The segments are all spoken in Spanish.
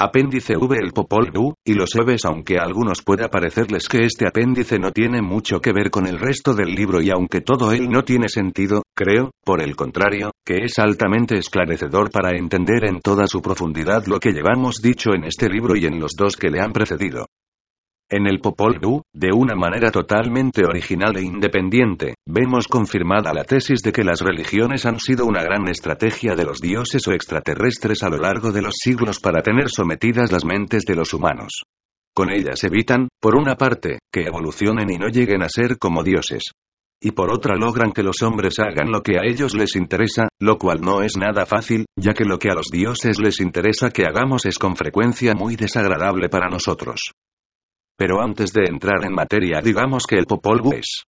Apéndice V el Popol Vuh, y los Eves aunque a algunos pueda parecerles que este apéndice no tiene mucho que ver con el resto del libro y aunque todo él no tiene sentido, creo, por el contrario, que es altamente esclarecedor para entender en toda su profundidad lo que llevamos dicho en este libro y en los dos que le han precedido. En el Popol Vuh, de una manera totalmente original e independiente, vemos confirmada la tesis de que las religiones han sido una gran estrategia de los dioses o extraterrestres a lo largo de los siglos para tener sometidas las mentes de los humanos. Con ellas evitan, por una parte, que evolucionen y no lleguen a ser como dioses. Y por otra logran que los hombres hagan lo que a ellos les interesa, lo cual no es nada fácil, ya que lo que a los dioses les interesa que hagamos es con frecuencia muy desagradable para nosotros. Pero antes de entrar en materia digamos que el Popol Vuh es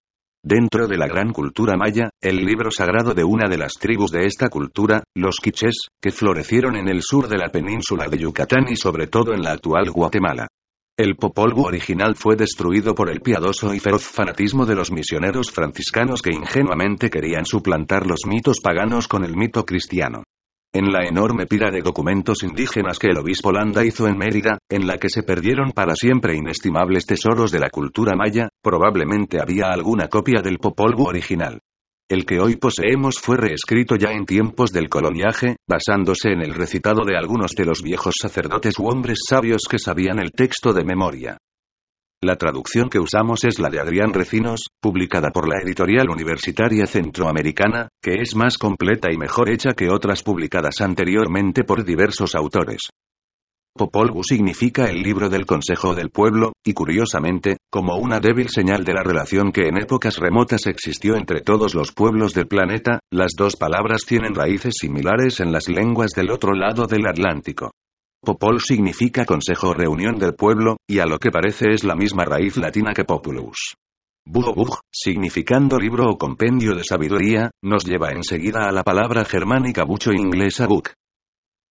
Dentro de la gran cultura maya, el libro sagrado de una de las tribus de esta cultura, los quichés, que florecieron en el sur de la península de Yucatán y sobre todo en la actual Guatemala. El Popol Vuh original fue destruido por el piadoso y feroz fanatismo de los misioneros franciscanos que ingenuamente querían suplantar los mitos paganos con el mito cristiano. En la enorme pila de documentos indígenas que el obispo Landa hizo en Mérida, en la que se perdieron para siempre inestimables tesoros de la cultura maya, probablemente había alguna copia del Popol Vuh original. El que hoy poseemos fue reescrito ya en tiempos del coloniaje, basándose en el recitado de algunos de los viejos sacerdotes u hombres sabios que sabían el texto de memoria. La traducción que usamos es la de Adrián Recinos, publicada por la editorial universitaria centroamericana, que es más completa y mejor hecha que otras publicadas anteriormente por diversos autores. Popol Vuh significa el libro del Consejo del Pueblo, y curiosamente, como una débil señal de la relación que en épocas remotas existió entre todos los pueblos del planeta, las dos palabras tienen raíces similares en las lenguas del otro lado del Atlántico. Popol significa consejo reunión del pueblo, y a lo que parece es la misma raíz latina que populus. Bug, significando libro o compendio de sabiduría, nos lleva enseguida a la palabra germánica bucho inglesa book.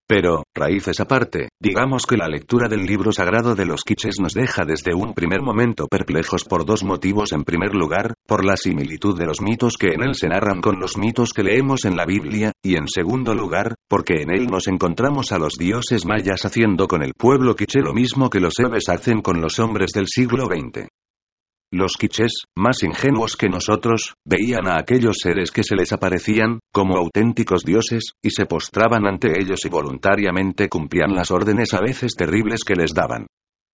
Pero, raíces aparte, digamos que la lectura del libro sagrado de los quiches nos deja desde un primer momento perplejos por dos motivos. En primer lugar, por la similitud de los mitos que en él se narran con los mitos que leemos en la Biblia, y en segundo lugar, porque en él nos encontramos a los dioses mayas haciendo con el pueblo quiche lo mismo que los Eves hacen con los hombres del siglo XX. Los quichés, más ingenuos que nosotros, veían a aquellos seres que se les aparecían, como auténticos dioses, y se postraban ante ellos y voluntariamente cumplían las órdenes a veces terribles que les daban.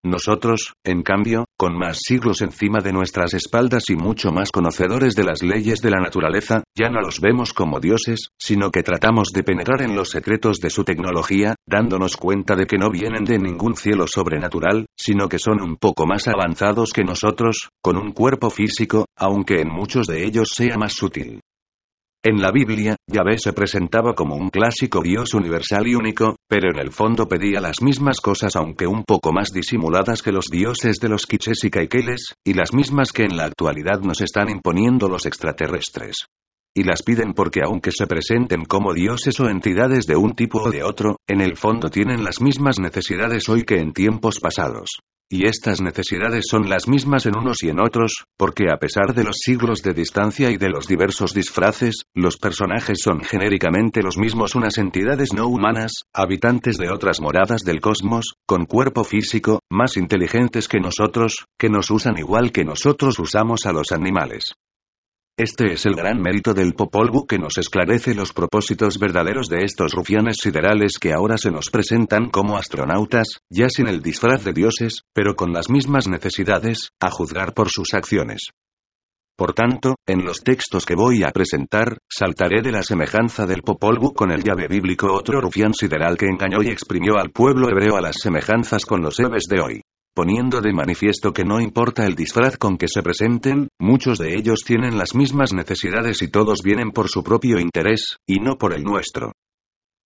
Nosotros, en cambio, con más siglos encima de nuestras espaldas y mucho más conocedores de las leyes de la naturaleza, ya no los vemos como dioses, sino que tratamos de penetrar en los secretos de su tecnología, dándonos cuenta de que no vienen de ningún cielo sobrenatural, sino que son un poco más avanzados que nosotros, con un cuerpo físico, aunque en muchos de ellos sea más sutil. En la Biblia, Yahvé se presentaba como un clásico Dios universal y único, pero en el fondo pedía las mismas cosas aunque un poco más disimuladas que los dioses de los quiches y caiqueles, y las mismas que en la actualidad nos están imponiendo los extraterrestres. Y las piden porque aunque se presenten como dioses o entidades de un tipo o de otro, en el fondo tienen las mismas necesidades hoy que en tiempos pasados. Y estas necesidades son las mismas en unos y en otros, porque a pesar de los siglos de distancia y de los diversos disfraces, los personajes son genéricamente los mismos unas entidades no humanas, habitantes de otras moradas del cosmos, con cuerpo físico, más inteligentes que nosotros, que nos usan igual que nosotros usamos a los animales. Este es el gran mérito del Popol Vuh que nos esclarece los propósitos verdaderos de estos rufianes siderales que ahora se nos presentan como astronautas, ya sin el disfraz de dioses, pero con las mismas necesidades, a juzgar por sus acciones. Por tanto, en los textos que voy a presentar, saltaré de la semejanza del Popol Vuh con el llave bíblico otro rufián sideral que engañó y exprimió al pueblo hebreo a las semejanzas con los Ebes de hoy poniendo de manifiesto que no importa el disfraz con que se presenten, muchos de ellos tienen las mismas necesidades y todos vienen por su propio interés, y no por el nuestro.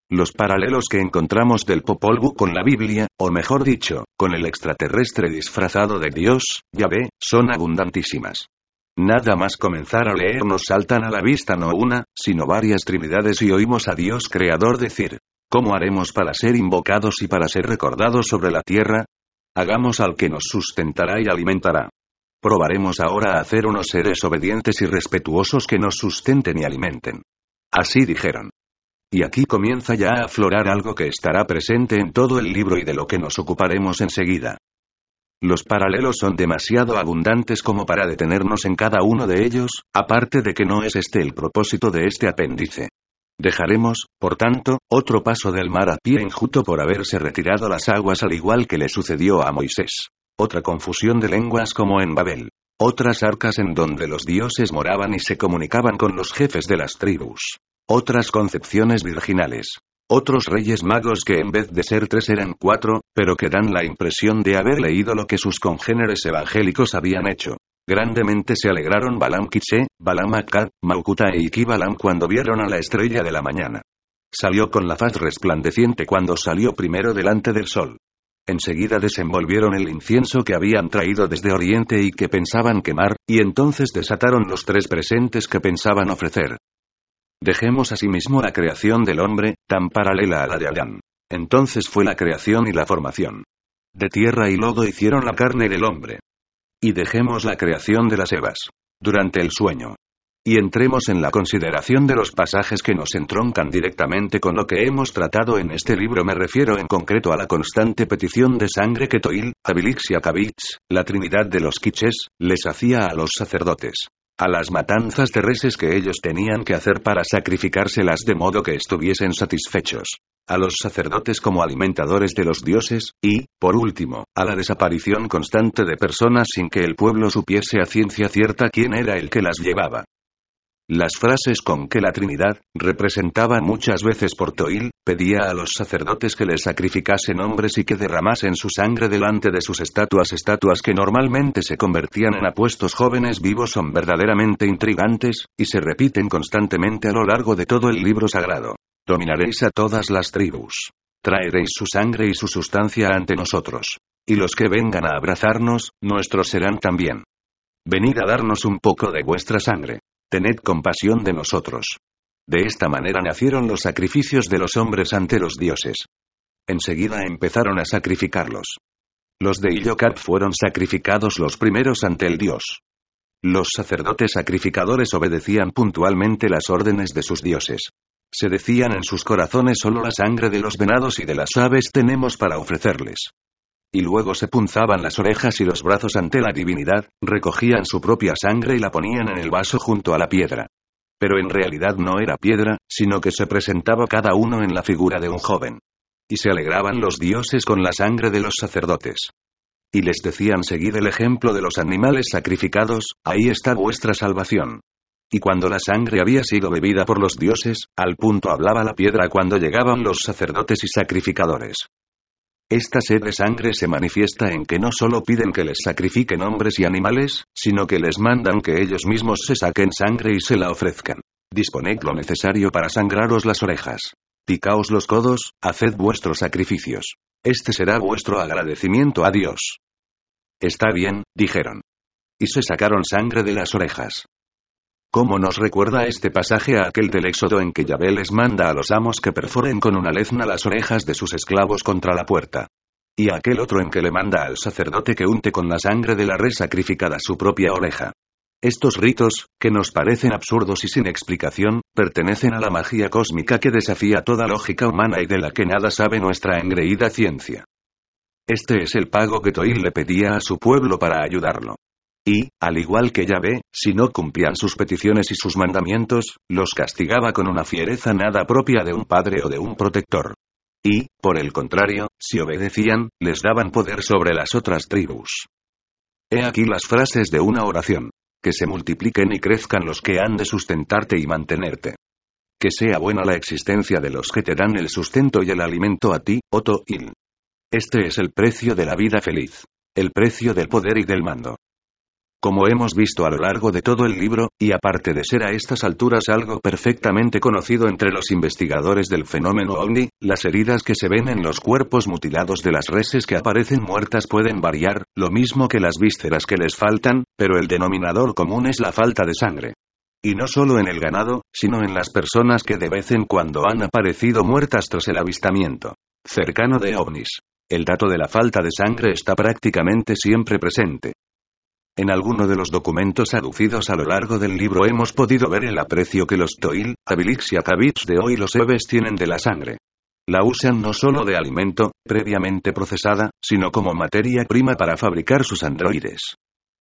Los paralelos que encontramos del Popol Vuh con la Biblia, o mejor dicho, con el extraterrestre disfrazado de Dios, ya ve, son abundantísimas. Nada más comenzar a leer nos saltan a la vista no una, sino varias trinidades y oímos a Dios Creador decir, ¿Cómo haremos para ser invocados y para ser recordados sobre la tierra? Hagamos al que nos sustentará y alimentará. Probaremos ahora a hacer unos seres obedientes y respetuosos que nos sustenten y alimenten. Así dijeron. Y aquí comienza ya a aflorar algo que estará presente en todo el libro y de lo que nos ocuparemos enseguida. Los paralelos son demasiado abundantes como para detenernos en cada uno de ellos, aparte de que no es este el propósito de este apéndice. Dejaremos, por tanto, otro paso del mar a pie enjuto por haberse retirado las aguas al igual que le sucedió a Moisés. Otra confusión de lenguas como en Babel. Otras arcas en donde los dioses moraban y se comunicaban con los jefes de las tribus. Otras concepciones virginales. Otros reyes magos que en vez de ser tres eran cuatro, pero que dan la impresión de haber leído lo que sus congéneres evangélicos habían hecho. Grandemente se alegraron Balam Kiche, Balam Akkad, Maukuta e Ikibalam cuando vieron a la estrella de la mañana. Salió con la faz resplandeciente cuando salió primero delante del sol. Enseguida desenvolvieron el incienso que habían traído desde Oriente y que pensaban quemar, y entonces desataron los tres presentes que pensaban ofrecer. Dejemos asimismo la creación del hombre, tan paralela a la de Adán. Entonces fue la creación y la formación. De tierra y lodo hicieron la carne del hombre. Y dejemos la creación de las Evas. Durante el sueño. Y entremos en la consideración de los pasajes que nos entroncan directamente con lo que hemos tratado en este libro. Me refiero en concreto a la constante petición de sangre que Toil, Abilix y la trinidad de los Quiches, les hacía a los sacerdotes a las matanzas de reses que ellos tenían que hacer para sacrificárselas de modo que estuviesen satisfechos, a los sacerdotes como alimentadores de los dioses, y, por último, a la desaparición constante de personas sin que el pueblo supiese a ciencia cierta quién era el que las llevaba. Las frases con que la Trinidad, representada muchas veces por Toil, pedía a los sacerdotes que les sacrificasen hombres y que derramasen su sangre delante de sus estatuas, estatuas que normalmente se convertían en apuestos jóvenes vivos son verdaderamente intrigantes, y se repiten constantemente a lo largo de todo el libro sagrado. Dominaréis a todas las tribus. Traeréis su sangre y su sustancia ante nosotros. Y los que vengan a abrazarnos, nuestros serán también. Venid a darnos un poco de vuestra sangre. Tened compasión de nosotros. De esta manera nacieron los sacrificios de los hombres ante los dioses. Enseguida empezaron a sacrificarlos. Los de Illocat fueron sacrificados los primeros ante el dios. Los sacerdotes sacrificadores obedecían puntualmente las órdenes de sus dioses. Se decían en sus corazones solo la sangre de los venados y de las aves tenemos para ofrecerles y luego se punzaban las orejas y los brazos ante la divinidad, recogían su propia sangre y la ponían en el vaso junto a la piedra. Pero en realidad no era piedra, sino que se presentaba cada uno en la figura de un joven. Y se alegraban los dioses con la sangre de los sacerdotes. Y les decían seguid el ejemplo de los animales sacrificados, ahí está vuestra salvación. Y cuando la sangre había sido bebida por los dioses, al punto hablaba la piedra cuando llegaban los sacerdotes y sacrificadores. Esta sed de sangre se manifiesta en que no solo piden que les sacrifiquen hombres y animales, sino que les mandan que ellos mismos se saquen sangre y se la ofrezcan. Disponed lo necesario para sangraros las orejas. Picaos los codos, haced vuestros sacrificios. Este será vuestro agradecimiento a Dios. Está bien, dijeron. Y se sacaron sangre de las orejas. ¿Cómo nos recuerda este pasaje a aquel del Éxodo en que Yahvé les manda a los amos que perforen con una lezna las orejas de sus esclavos contra la puerta? Y aquel otro en que le manda al sacerdote que unte con la sangre de la res sacrificada su propia oreja. Estos ritos, que nos parecen absurdos y sin explicación, pertenecen a la magia cósmica que desafía toda lógica humana y de la que nada sabe nuestra engreída ciencia. Este es el pago que Toil le pedía a su pueblo para ayudarlo. Y, al igual que Yahvé, si no cumplían sus peticiones y sus mandamientos, los castigaba con una fiereza nada propia de un padre o de un protector. Y, por el contrario, si obedecían, les daban poder sobre las otras tribus. He aquí las frases de una oración. Que se multipliquen y crezcan los que han de sustentarte y mantenerte. Que sea buena la existencia de los que te dan el sustento y el alimento a ti, Oto Il. Este es el precio de la vida feliz. El precio del poder y del mando. Como hemos visto a lo largo de todo el libro, y aparte de ser a estas alturas algo perfectamente conocido entre los investigadores del fenómeno ovni, las heridas que se ven en los cuerpos mutilados de las reses que aparecen muertas pueden variar, lo mismo que las vísceras que les faltan, pero el denominador común es la falta de sangre. Y no solo en el ganado, sino en las personas que de vez en cuando han aparecido muertas tras el avistamiento cercano de ovnis. El dato de la falta de sangre está prácticamente siempre presente. En alguno de los documentos aducidos a lo largo del libro hemos podido ver el aprecio que los Toil, Abilix y Akabits de hoy los Eves tienen de la sangre. La usan no solo de alimento, previamente procesada, sino como materia prima para fabricar sus androides.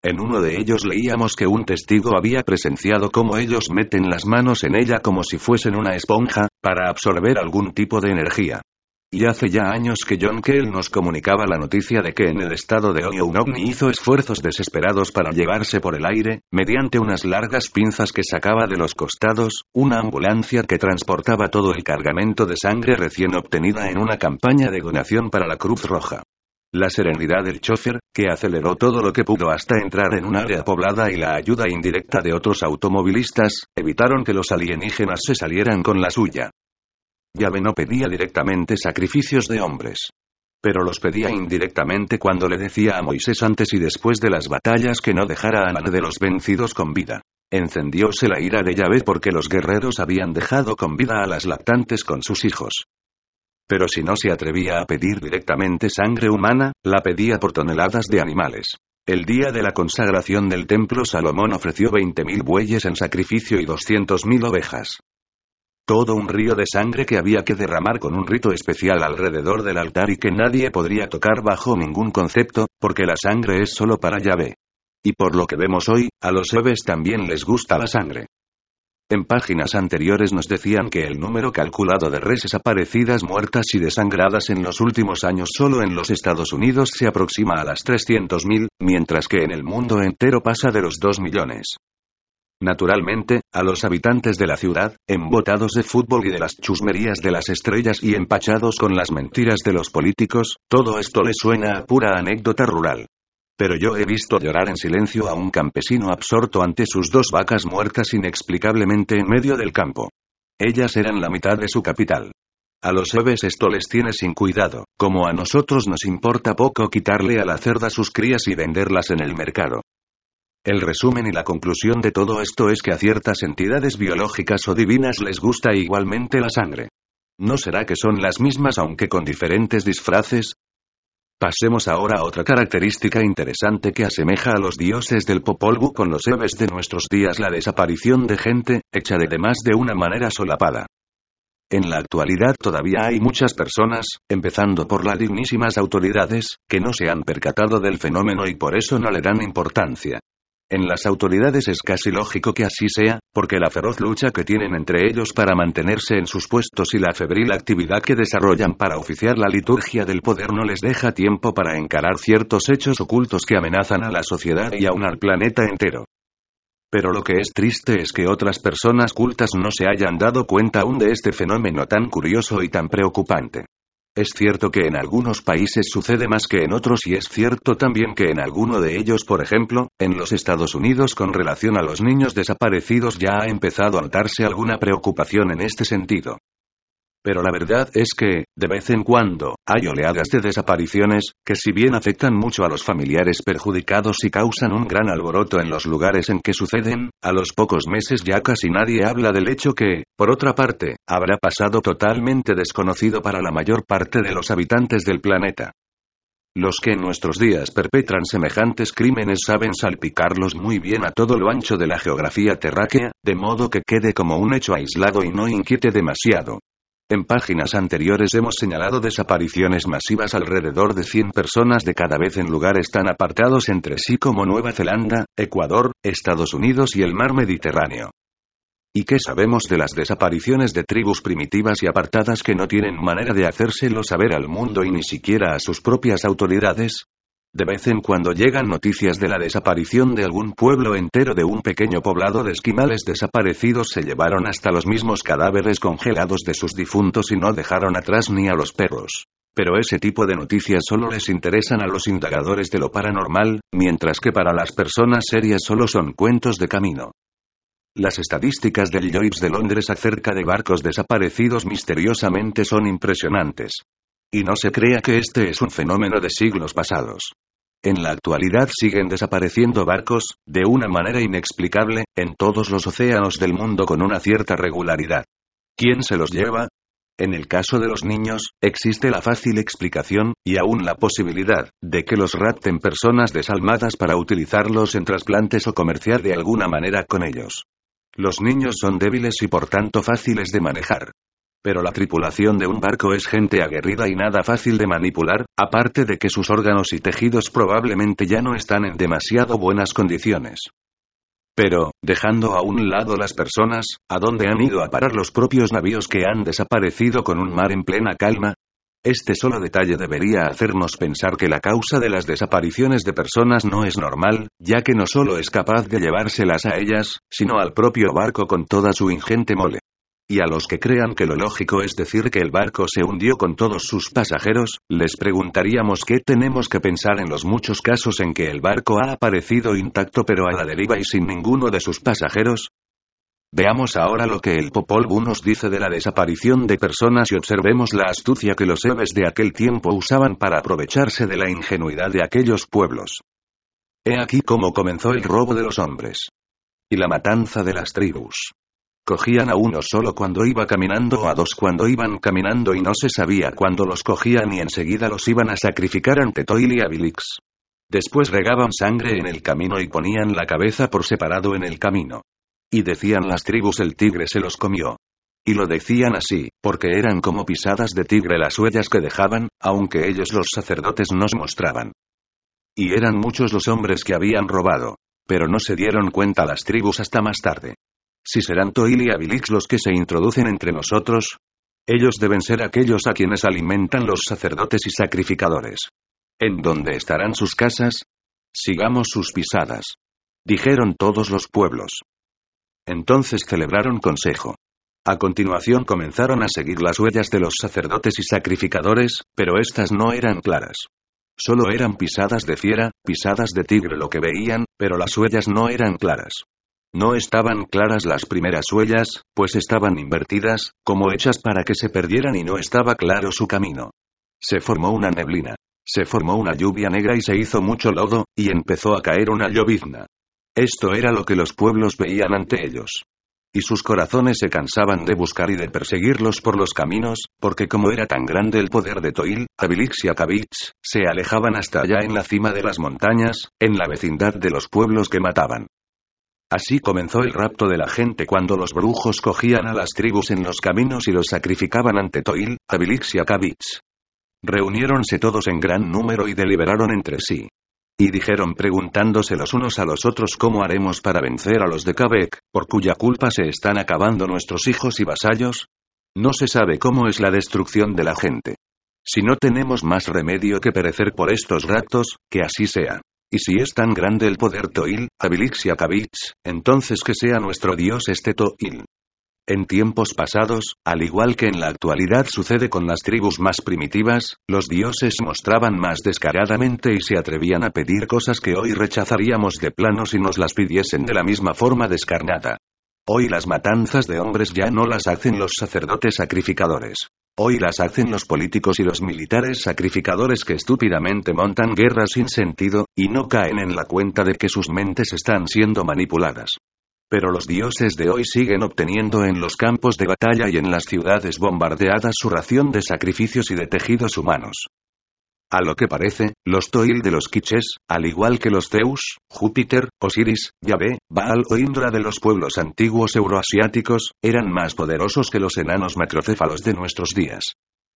En uno de ellos leíamos que un testigo había presenciado cómo ellos meten las manos en ella como si fuesen una esponja, para absorber algún tipo de energía. Y hace ya años que John Kell nos comunicaba la noticia de que en el estado de Ohio un ovni hizo esfuerzos desesperados para llevarse por el aire, mediante unas largas pinzas que sacaba de los costados, una ambulancia que transportaba todo el cargamento de sangre recién obtenida en una campaña de donación para la Cruz Roja. La serenidad del chofer, que aceleró todo lo que pudo hasta entrar en un área poblada y la ayuda indirecta de otros automovilistas, evitaron que los alienígenas se salieran con la suya. Yahvé no pedía directamente sacrificios de hombres. Pero los pedía indirectamente cuando le decía a Moisés antes y después de las batallas que no dejara a nadie de los vencidos con vida. Encendióse la ira de Yahvé porque los guerreros habían dejado con vida a las lactantes con sus hijos. Pero si no se atrevía a pedir directamente sangre humana, la pedía por toneladas de animales. El día de la consagración del templo Salomón ofreció 20.000 bueyes en sacrificio y 200.000 ovejas. Todo un río de sangre que había que derramar con un rito especial alrededor del altar y que nadie podría tocar bajo ningún concepto, porque la sangre es solo para Yahvé. Y por lo que vemos hoy, a los Eves también les gusta la sangre. En páginas anteriores nos decían que el número calculado de reses aparecidas muertas y desangradas en los últimos años solo en los Estados Unidos se aproxima a las 300.000, mientras que en el mundo entero pasa de los 2 millones. Naturalmente, a los habitantes de la ciudad, embotados de fútbol y de las chusmerías de las estrellas y empachados con las mentiras de los políticos, todo esto les suena a pura anécdota rural. Pero yo he visto llorar en silencio a un campesino absorto ante sus dos vacas muertas inexplicablemente en medio del campo. Ellas eran la mitad de su capital. A los aves esto les tiene sin cuidado, como a nosotros nos importa poco quitarle a la cerda sus crías y venderlas en el mercado. El resumen y la conclusión de todo esto es que a ciertas entidades biológicas o divinas les gusta igualmente la sangre. ¿No será que son las mismas aunque con diferentes disfraces? Pasemos ahora a otra característica interesante que asemeja a los dioses del Popol con los Eves de nuestros días la desaparición de gente, hecha de demás de una manera solapada. En la actualidad todavía hay muchas personas, empezando por las dignísimas autoridades, que no se han percatado del fenómeno y por eso no le dan importancia. En las autoridades es casi lógico que así sea, porque la feroz lucha que tienen entre ellos para mantenerse en sus puestos y la febril actividad que desarrollan para oficiar la liturgia del poder no les deja tiempo para encarar ciertos hechos ocultos que amenazan a la sociedad y aún al planeta entero. Pero lo que es triste es que otras personas cultas no se hayan dado cuenta aún de este fenómeno tan curioso y tan preocupante. Es cierto que en algunos países sucede más que en otros y es cierto también que en alguno de ellos, por ejemplo, en los Estados Unidos con relación a los niños desaparecidos ya ha empezado a notarse alguna preocupación en este sentido. Pero la verdad es que, de vez en cuando, hay oleadas de desapariciones, que si bien afectan mucho a los familiares perjudicados y causan un gran alboroto en los lugares en que suceden, a los pocos meses ya casi nadie habla del hecho que, por otra parte, habrá pasado totalmente desconocido para la mayor parte de los habitantes del planeta. Los que en nuestros días perpetran semejantes crímenes saben salpicarlos muy bien a todo lo ancho de la geografía terráquea, de modo que quede como un hecho aislado y no inquiete demasiado. En páginas anteriores hemos señalado desapariciones masivas alrededor de 100 personas de cada vez en lugares tan apartados entre sí como Nueva Zelanda, Ecuador, Estados Unidos y el mar Mediterráneo. ¿Y qué sabemos de las desapariciones de tribus primitivas y apartadas que no tienen manera de hacérselo saber al mundo y ni siquiera a sus propias autoridades? De vez en cuando llegan noticias de la desaparición de algún pueblo entero de un pequeño poblado de esquimales desaparecidos se llevaron hasta los mismos cadáveres congelados de sus difuntos y no dejaron atrás ni a los perros. Pero ese tipo de noticias solo les interesan a los indagadores de lo paranormal, mientras que para las personas serias solo son cuentos de camino. Las estadísticas del Lloyds de Londres acerca de barcos desaparecidos misteriosamente son impresionantes. Y no se crea que este es un fenómeno de siglos pasados. En la actualidad siguen desapareciendo barcos, de una manera inexplicable, en todos los océanos del mundo con una cierta regularidad. ¿Quién se los lleva? En el caso de los niños, existe la fácil explicación, y aún la posibilidad, de que los rapten personas desalmadas para utilizarlos en trasplantes o comerciar de alguna manera con ellos. Los niños son débiles y por tanto fáciles de manejar. Pero la tripulación de un barco es gente aguerrida y nada fácil de manipular, aparte de que sus órganos y tejidos probablemente ya no están en demasiado buenas condiciones. Pero, dejando a un lado las personas, ¿a dónde han ido a parar los propios navíos que han desaparecido con un mar en plena calma? Este solo detalle debería hacernos pensar que la causa de las desapariciones de personas no es normal, ya que no solo es capaz de llevárselas a ellas, sino al propio barco con toda su ingente mole. Y a los que crean que lo lógico es decir que el barco se hundió con todos sus pasajeros, les preguntaríamos qué tenemos que pensar en los muchos casos en que el barco ha aparecido intacto pero a la deriva y sin ninguno de sus pasajeros. Veamos ahora lo que el Popol Vuh nos dice de la desaparición de personas y observemos la astucia que los héroes de aquel tiempo usaban para aprovecharse de la ingenuidad de aquellos pueblos. He aquí cómo comenzó el robo de los hombres. Y la matanza de las tribus. Cogían a uno solo cuando iba caminando o a dos cuando iban caminando y no se sabía cuándo los cogían y enseguida los iban a sacrificar ante Toil y Abilix. Después regaban sangre en el camino y ponían la cabeza por separado en el camino. Y decían las tribus el tigre se los comió. Y lo decían así, porque eran como pisadas de tigre las huellas que dejaban, aunque ellos los sacerdotes nos mostraban. Y eran muchos los hombres que habían robado. Pero no se dieron cuenta las tribus hasta más tarde. Si serán Toil y Abilix los que se introducen entre nosotros, ellos deben ser aquellos a quienes alimentan los sacerdotes y sacrificadores. ¿En dónde estarán sus casas? Sigamos sus pisadas. Dijeron todos los pueblos. Entonces celebraron consejo. A continuación comenzaron a seguir las huellas de los sacerdotes y sacrificadores, pero estas no eran claras. Solo eran pisadas de fiera, pisadas de tigre lo que veían, pero las huellas no eran claras. No estaban claras las primeras huellas, pues estaban invertidas, como hechas para que se perdieran y no estaba claro su camino. Se formó una neblina. Se formó una lluvia negra y se hizo mucho lodo, y empezó a caer una llovizna. Esto era lo que los pueblos veían ante ellos. Y sus corazones se cansaban de buscar y de perseguirlos por los caminos, porque como era tan grande el poder de Toil, Abilix y Akabich, se alejaban hasta allá en la cima de las montañas, en la vecindad de los pueblos que mataban. Así comenzó el rapto de la gente cuando los brujos cogían a las tribus en los caminos y los sacrificaban ante Toil, Abilix y Akabich. Reuniéronse todos en gran número y deliberaron entre sí. Y dijeron preguntándose los unos a los otros cómo haremos para vencer a los de Kabek, por cuya culpa se están acabando nuestros hijos y vasallos. No se sabe cómo es la destrucción de la gente. Si no tenemos más remedio que perecer por estos raptos, que así sea. Y si es tan grande el poder Toil, Abilix y Akabich, entonces que sea nuestro Dios este Toil. En tiempos pasados, al igual que en la actualidad sucede con las tribus más primitivas, los dioses mostraban más descaradamente y se atrevían a pedir cosas que hoy rechazaríamos de plano si nos las pidiesen de la misma forma descarnada. Hoy las matanzas de hombres ya no las hacen los sacerdotes sacrificadores. Hoy las hacen los políticos y los militares sacrificadores que estúpidamente montan guerras sin sentido, y no caen en la cuenta de que sus mentes están siendo manipuladas. Pero los dioses de hoy siguen obteniendo en los campos de batalla y en las ciudades bombardeadas su ración de sacrificios y de tejidos humanos. A lo que parece, los Toil de los Quiches, al igual que los Zeus, Júpiter, Osiris, Yahvé, Baal o Indra de los pueblos antiguos euroasiáticos, eran más poderosos que los enanos macrocéfalos de nuestros días.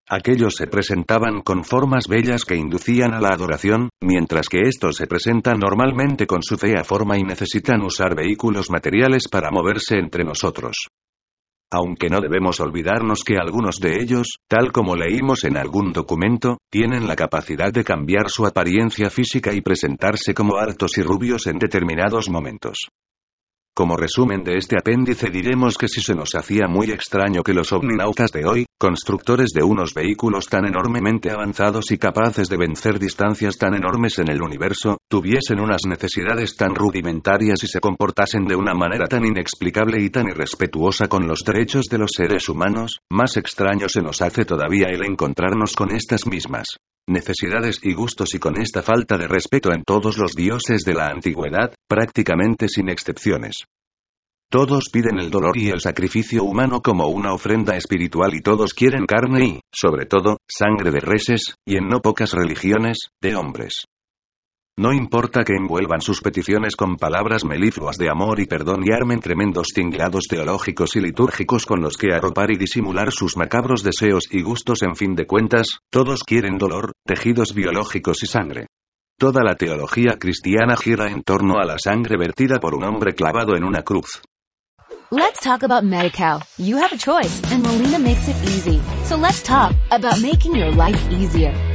Aquellos se presentaban con formas bellas que inducían a la adoración, mientras que estos se presentan normalmente con su fea forma y necesitan usar vehículos materiales para moverse entre nosotros aunque no debemos olvidarnos que algunos de ellos, tal como leímos en algún documento, tienen la capacidad de cambiar su apariencia física y presentarse como altos y rubios en determinados momentos. Como resumen de este apéndice diremos que si se nos hacía muy extraño que los omninautas de hoy, constructores de unos vehículos tan enormemente avanzados y capaces de vencer distancias tan enormes en el universo, tuviesen unas necesidades tan rudimentarias y se comportasen de una manera tan inexplicable y tan irrespetuosa con los derechos de los seres humanos, más extraño se nos hace todavía el encontrarnos con estas mismas necesidades y gustos y con esta falta de respeto en todos los dioses de la antigüedad, prácticamente sin excepciones. Todos piden el dolor y el sacrificio humano como una ofrenda espiritual y todos quieren carne y, sobre todo, sangre de reses, y en no pocas religiones, de hombres. No importa que envuelvan sus peticiones con palabras melifluas de amor y perdón y armen tremendos tinglados teológicos y litúrgicos con los que arropar y disimular sus macabros deseos y gustos en fin de cuentas, todos quieren dolor, tejidos biológicos y sangre. Toda la teología cristiana gira en torno a la sangre vertida por un hombre clavado en una cruz. Let's talk about MediCal. You have a choice and Molina makes it easy. So let's talk about making your life easier,